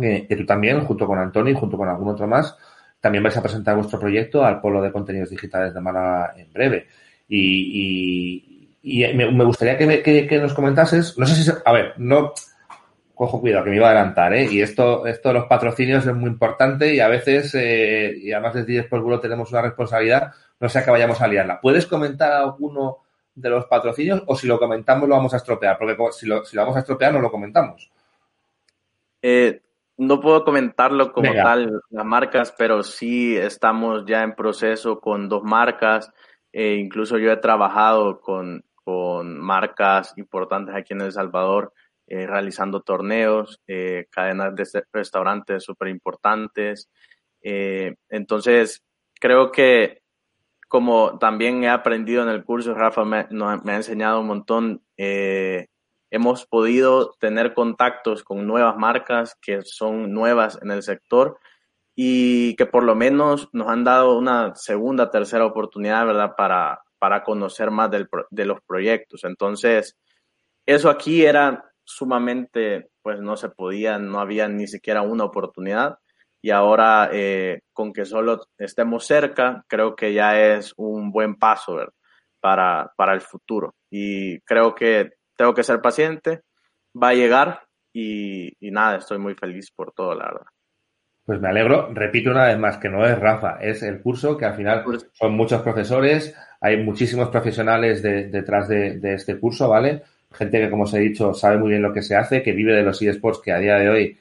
que, que tú también, junto con Antonio y junto con algún otro más, también vais a presentar vuestro proyecto al Polo de Contenidos Digitales de Málaga en breve. Y, y, y me, me, gustaría que, me, que, que, nos comentases, no sé si, a ver, no, cojo cuidado, que me iba a adelantar, ¿eh? Y esto, esto de los patrocinios es muy importante y a veces, eh, y además desde Después Bulo tenemos una responsabilidad, no sea que vayamos a liarla. ¿Puedes comentar alguno de los patrocinios o si lo comentamos lo vamos a estropear? Porque si lo, si lo vamos a estropear no lo comentamos. Eh, no puedo comentarlo como Venga. tal las marcas, pero sí estamos ya en proceso con dos marcas. Eh, incluso yo he trabajado con, con marcas importantes aquí en El Salvador, eh, realizando torneos, eh, cadenas de restaurantes súper importantes. Eh, entonces, creo que como también he aprendido en el curso, Rafa me, me ha enseñado un montón, eh, hemos podido tener contactos con nuevas marcas que son nuevas en el sector y que por lo menos nos han dado una segunda, tercera oportunidad, ¿verdad? Para, para conocer más del, de los proyectos. Entonces, eso aquí era sumamente, pues no se podía, no había ni siquiera una oportunidad. Y ahora, eh, con que solo estemos cerca, creo que ya es un buen paso ¿verdad? Para, para el futuro. Y creo que tengo que ser paciente, va a llegar y, y, nada, estoy muy feliz por todo, la verdad. Pues me alegro, repito una vez más que no es Rafa, es el curso que al final son muchos profesores, hay muchísimos profesionales de, detrás de, de, este curso, ¿vale? Gente que, como os he dicho, sabe muy bien lo que se hace, que vive de los eSports que a día de hoy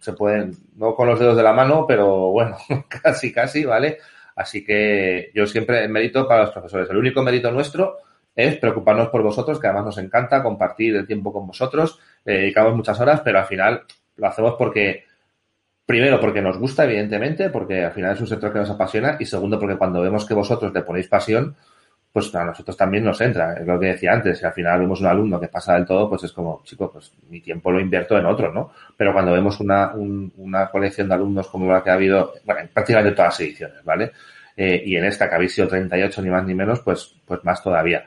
se pueden, no con los dedos de la mano, pero bueno, casi, casi, ¿vale? Así que yo siempre mérito para los profesores. El único mérito nuestro es preocuparnos por vosotros, que además nos encanta compartir el tiempo con vosotros, dedicamos muchas horas, pero al final lo hacemos porque, primero, porque nos gusta, evidentemente, porque al final es un sector que nos apasiona, y segundo, porque cuando vemos que vosotros le ponéis pasión, pues a nosotros también nos entra. Es lo que decía antes, si al final vemos un alumno que pasa del todo, pues es como, chico, pues mi tiempo lo invierto en otro, ¿no? Pero cuando vemos una, una colección de alumnos como la que ha habido, bueno, en prácticamente todas las ediciones, ¿vale? Eh, y en esta que habéis sido 38 ni más ni menos, pues, pues más todavía.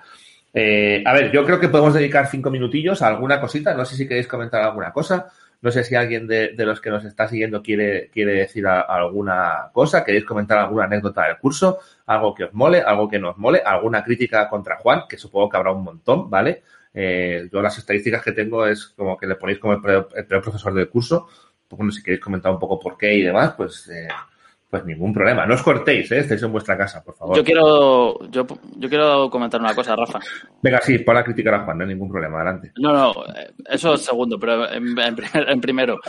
Eh, a ver, yo creo que podemos dedicar cinco minutillos a alguna cosita. No sé si queréis comentar alguna cosa. No sé si alguien de, los que nos está siguiendo quiere, quiere decir alguna cosa. ¿Queréis comentar alguna anécdota del curso? Algo que os mole, algo que nos mole, alguna crítica contra Juan, que supongo que habrá un montón, ¿vale? Eh, yo las estadísticas que tengo es como que le ponéis como el peor, profesor del curso. Bueno, si queréis comentar un poco por qué y demás, pues eh, pues ningún problema. No os cortéis, ¿eh? estáis en vuestra casa, por favor. Yo quiero, yo, yo quiero comentar una cosa, Rafa. Venga, sí, por la criticar a Juan, no hay ningún problema, adelante. No, no, eso es segundo, pero en, primero.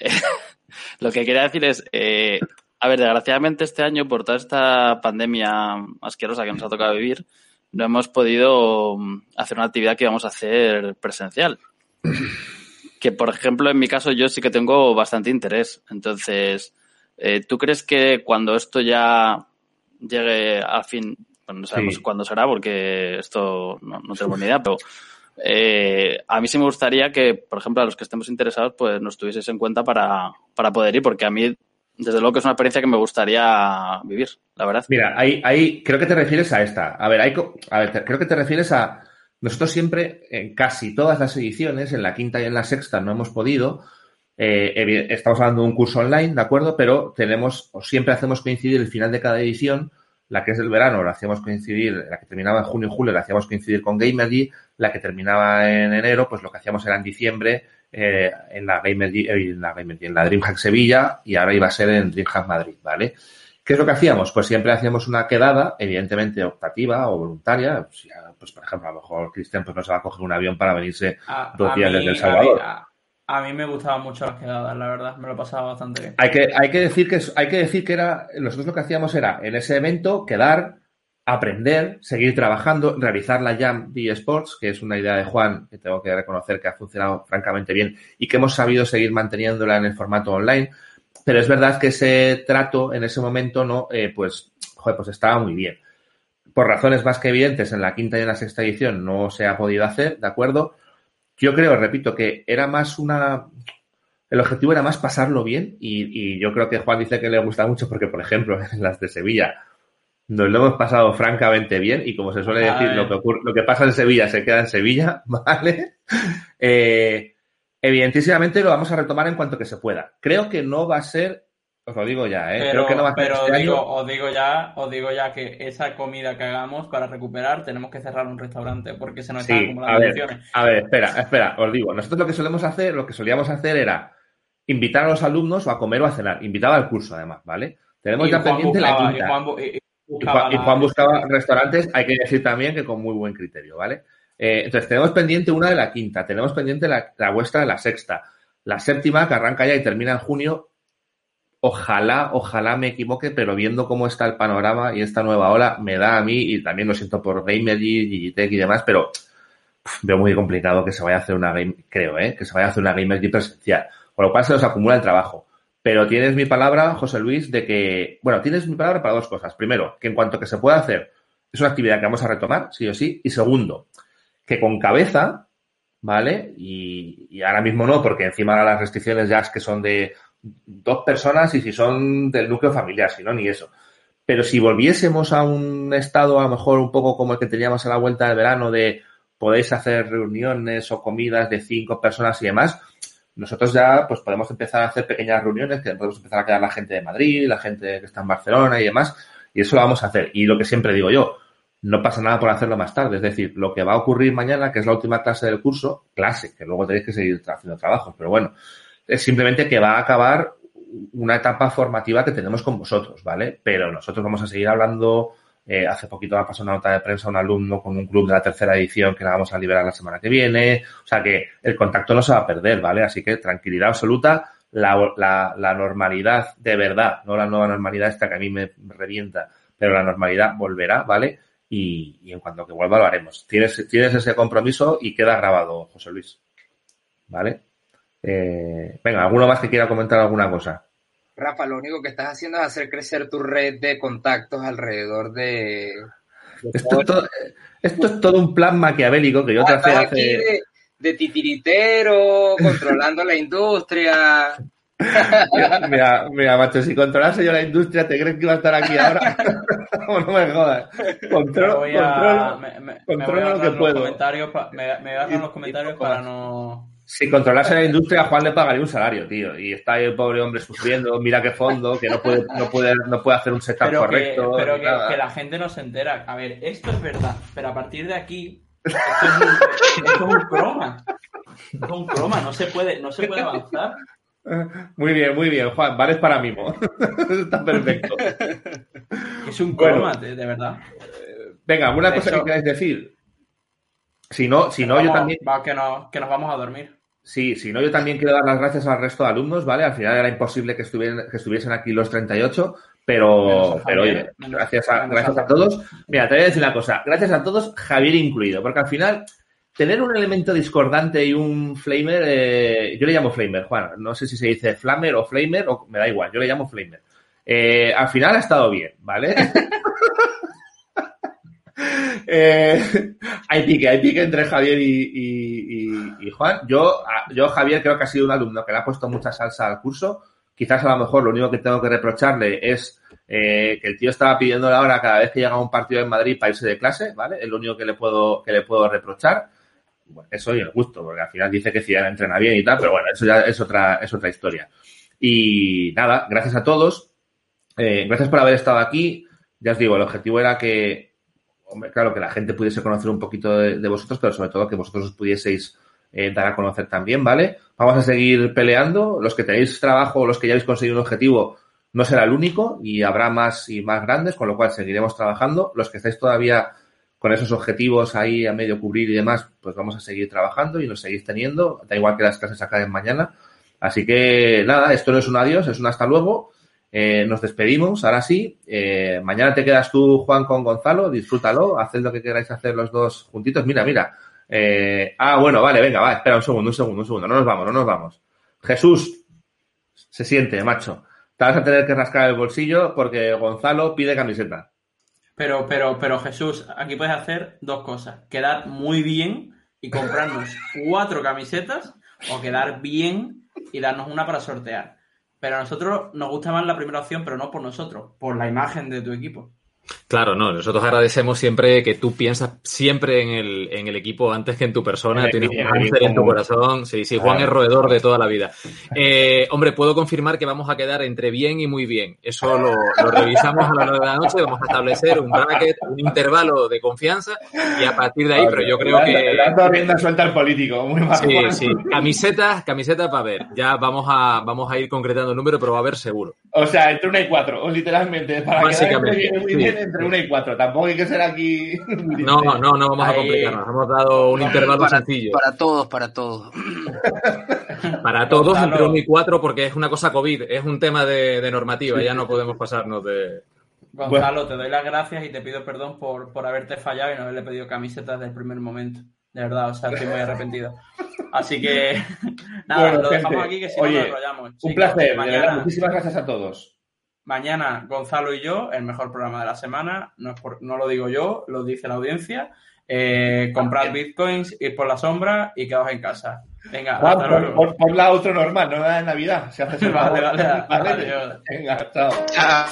lo que quería decir es, eh, a ver, desgraciadamente este año, por toda esta pandemia asquerosa que nos ha tocado vivir, no hemos podido hacer una actividad que íbamos a hacer presencial. Que, por ejemplo, en mi caso yo sí que tengo bastante interés. Entonces, eh, ¿Tú crees que cuando esto ya llegue al fin, bueno, no sabemos cuándo será porque esto no, tenemos ni idea, pero eh, a mí sí me gustaría que, por ejemplo, a los que estemos interesados, pues nos tuvieseis en cuenta para, para poder ir, porque a mí, desde luego que es una experiencia que me gustaría vivir, la verdad. Mira, ahí, ahí creo que te refieres a esta. A ver, hay, a ver, creo que te refieres a... Nosotros siempre, en casi todas las ediciones, en la quinta y en la sexta no hemos podido, eh, estamos hablando de un curso online, ¿de acuerdo? Pero tenemos, o siempre hacemos coincidir el final de cada edición, la que es del verano, la hacíamos coincidir, la que terminaba en junio y julio, la hacíamos coincidir con Gamergy, la que terminaba en enero, pues lo que hacíamos era en diciembre eh, en la Gamergy, eh, en la Gamergy, en la DreamHack Sevilla y ahora iba a ser en DreamHack Madrid, ¿vale? ¿Qué es lo que hacíamos? Pues siempre hacíamos una quedada, evidentemente optativa o voluntaria. Pues, pues por ejemplo, a lo mejor Cristian pues no se va a coger un avión para venirse dos días desde El Salvador. A mí me gustaban mucho las quedadas, la verdad, me lo pasaba bastante bien. Hay que, hay que decir que hay que decir que era, nosotros lo que hacíamos era en ese evento quedar, aprender, seguir trabajando, realizar la Jam de Sports, que es una idea de Juan que tengo que reconocer que ha funcionado francamente bien y que hemos sabido seguir manteniéndola en el formato online. Pero es verdad que ese trato en ese momento no, eh, pues, pues estaba muy bien. Por razones más que evidentes, en la quinta y en la sexta edición no se ha podido hacer, ¿de acuerdo? Yo creo, repito, que era más una... El objetivo era más pasarlo bien y, yo creo que Juan dice que le gusta mucho porque, por ejemplo, en las de Sevilla nos lo hemos pasado francamente bien y como se suele decir, lo que, ocurre, lo que pasa en Sevilla se queda en Sevilla, ¿vale? Eh, evidentísimamente lo vamos a retomar en cuanto que se pueda. Creo que no va a ser os lo digo ya, ¿eh? Pero, Creo que no va a ser pero este digo, os digo ya, os digo ya que esa comida que hagamos para recuperar tenemos que cerrar un restaurante porque se nos están acumulando a ver, A ver, espera, espera, os digo. Nosotros lo que solemos hacer, lo que solíamos hacer era invitar a los alumnos o a comer o a cenar. Invitaba al curso, además, ¿vale? Tenemos ya pendiente la quinta. Y Juan, buscaba, restaurantes, hay que decir también que con muy buen criterio, ¿vale? Eh, entonces, tenemos pendiente una de la quinta, tenemos pendiente la, la vuestra de la sexta. La séptima, que arranca ya y termina en junio, Ojalá, ojalá me equivoque, pero viendo cómo está el panorama y esta nueva ola, me da a mí, y también lo siento por Gamergy, Digitech y demás, pero veo muy complicado que se vaya a hacer una game, creo, ¿eh? que se vaya a hacer una Gamergy presencial. Con lo cual se nos acumula el trabajo. Pero tienes mi palabra, José Luis, de que, bueno, tienes mi palabra para dos cosas. Primero, que en cuanto que se pueda hacer, es una actividad que vamos a retomar, sí o sí. Y segundo, que con cabeza, ¿vale? Y, y ahora mismo no, porque encima las restricciones ya es que son de dos personas y si son del núcleo familiar, si no, ni eso. Pero si volviésemos a un estado a lo mejor un poco como el que teníamos a la vuelta del verano de podéis hacer reuniones o comidas de cinco personas y demás, nosotros ya pues podemos empezar a hacer pequeñas reuniones, que podemos empezar a quedar la gente de Madrid, la gente que está en Barcelona y demás, y eso lo vamos a hacer. Y lo que siempre digo yo, no pasa nada por hacerlo más tarde. Es decir, lo que va a ocurrir mañana, que es la última clase del curso, clase, que luego tenéis que seguir haciendo trabajos, pero bueno, es simplemente que va a acabar una etapa formativa que tenemos con vosotros, ¿vale? Pero nosotros vamos a seguir hablando Eh, hace poquito me pasado una nota de prensa a un alumno con un club de la tercera edición que la vamos a liberar la semana que viene. O sea que el contacto no se va a perder, ¿vale? Así que tranquilidad absoluta. La, la, la normalidad de verdad, no la nueva normalidad esta que a mí me revienta, pero la normalidad volverá, ¿vale? Y, y en cuanto que vuelva lo haremos. Tienes, tienes ese compromiso y queda grabado, José Luis. ¿Vale? Eh, venga, ¿alguno más que quiera comentar alguna cosa? Rafa, lo único que estás haciendo es hacer crecer tu red de contactos alrededor de... de Esto es, todo, esto es todo un plan maquiavélico que yo Ah, aquí hace... de, de titiritero, controlando la industria. Mira, mira, mira, macho, si controlase yo la industria, ¿te crees que iba a estar aquí ahora? no me jodas. Me Control, voy a, control- me, me- me controlo voy a lo que los puedo. comentarios, pa- me, me voy a los comentarios y- para no... Si controlase la industria, Juan le pagaría un salario, tío. Y está ahí el pobre hombre sufriendo, mira qué fondo, que no puede, no puede, no puede hacer un setup Pero, que, correcto. pero que, la gente no se entera. A ver, esto es verdad, pero a partir de aquí, esto es un, esto es un croma. Esto es un croma, no se puede, no se puede avanzar. Muy bien, muy bien, Juan. Vales para mimo. Está perfecto. Es un Bueno. croma, de, de verdad. Venga, ¿alguna cosa Eso- que queráis decir? Si no, si no, yo Vamos- también. va, que, no, que nos vamos a dormir. Sí, si no, yo también quiero dar las gracias al resto de alumnos, ¿vale? Al final era imposible que estuvieran, que estuviesen aquí los 38, pero, a pero Javier, oye, gracias a, gracias a a todos. Mira, te voy a decir una cosa, gracias a todos, Javier incluido, porque al final, tener un elemento discordante y un flamer, eh, yo le llamo flamer, Juan, no sé si se dice flamer o flamer, o me da igual, yo le llamo flamer. Eh, al final ha estado bien, ¿vale? Eh, hay pique, hay pique entre Javier y, Juan. Yo, yo, Javier, creo que ha sido un alumno que le ha puesto mucha salsa al curso. Quizás a lo mejor lo único que tengo que reprocharle es eh, que el tío estaba pidiendo la hora cada vez que llega a un partido en Madrid para irse de clase, ¿vale? Es lo único que le puedo, que le puedo reprochar. Bueno, eso y el gusto, porque al final dice que Zidane entrena bien y tal, pero bueno, eso ya es otra, es otra historia. Y nada, gracias a todos. Eh, gracias por haber estado aquí. Ya os digo, el objetivo era que, claro, que la gente pudiese conocer un poquito de, de vosotros, pero sobre todo que vosotros os pudieseis eh, dar a conocer también, ¿vale? Vamos a seguir peleando. Los que tenéis trabajo, los que ya habéis conseguido un objetivo, no será el único y habrá más y más grandes, con lo cual seguiremos trabajando. Los que estáis todavía con esos objetivos ahí a medio cubrir y demás, pues vamos a seguir trabajando y nos seguís teniendo. Da igual que las clases acaben mañana. Así que nada, esto no es un adiós, es un hasta luego. Eh, nos despedimos, ahora sí. Eh, mañana te quedas tú, Juan, con Gonzalo, disfrútalo, haced lo que queráis hacer los dos juntitos. Mira, mira. Eh, ah, bueno, vale, venga, va, espera un segundo, un segundo, un segundo. No nos vamos, no nos vamos. Jesús, se siente, macho. Te vas a tener que rascar el bolsillo porque Gonzalo pide camiseta. Pero, pero, pero Jesús, aquí puedes hacer dos cosas. Quedar muy bien y comprarnos cuatro camisetas o quedar bien y darnos una para sortear. Pero a nosotros nos gusta más la primera opción, pero no por nosotros, por la imagen de tu equipo. Claro, no, nosotros agradecemos siempre que tú piensas siempre en el, en el equipo antes que en tu persona, el tienes un ángel en tu corazón. Sí, sí, Juan es roedor de toda la vida. Eh, hombre, puedo confirmar que vamos a quedar entre bien y muy bien. Eso lo, lo revisamos a las nueve de la noche, vamos a establecer un bracket, un intervalo de confianza y a partir de ahí, pero yo creo Le que... dado rienda suelta al político, muy mal. Sí, sí. Camisetas, camisetas para ver. Ya vamos a, vamos a ir concretando el número, pero va a haber seguro. O sea, entre una y cuatro, o literalmente, para que Básicamente, entre bien, muy sí. Entre una y cuatro. Tampoco hay que ser aquí. No, no, no vamos a complicarnos. Hemos dado un intervalo para, sencillo. para todos, para todos. Para todos entre 1 y 4 porque es una cosa COVID, es un tema de, de normativa, ya no podemos pasarnos de... Gonzalo, te doy las gracias y te pido perdón por, por haberte fallado y no haberle pedido camisetas desde el primer momento. De verdad, o sea, estoy muy arrepentido. Así que, nada, Bueno, lo dejamos aquí que si no nos enrollamos. Un Chicos, placer, de verdad. Mañana, Muchísimas gracias a todos. Mañana, Gonzalo y yo, el mejor programa de la semana. No, es por- no lo digo yo, lo dice la audiencia. Eh, comprad bitcoins, ir por la sombra y quedaos en casa. Venga, hasta por, luego. por- por la otro normal, no la de Navidad. Si haces el Vale. Venga, chao. Chao.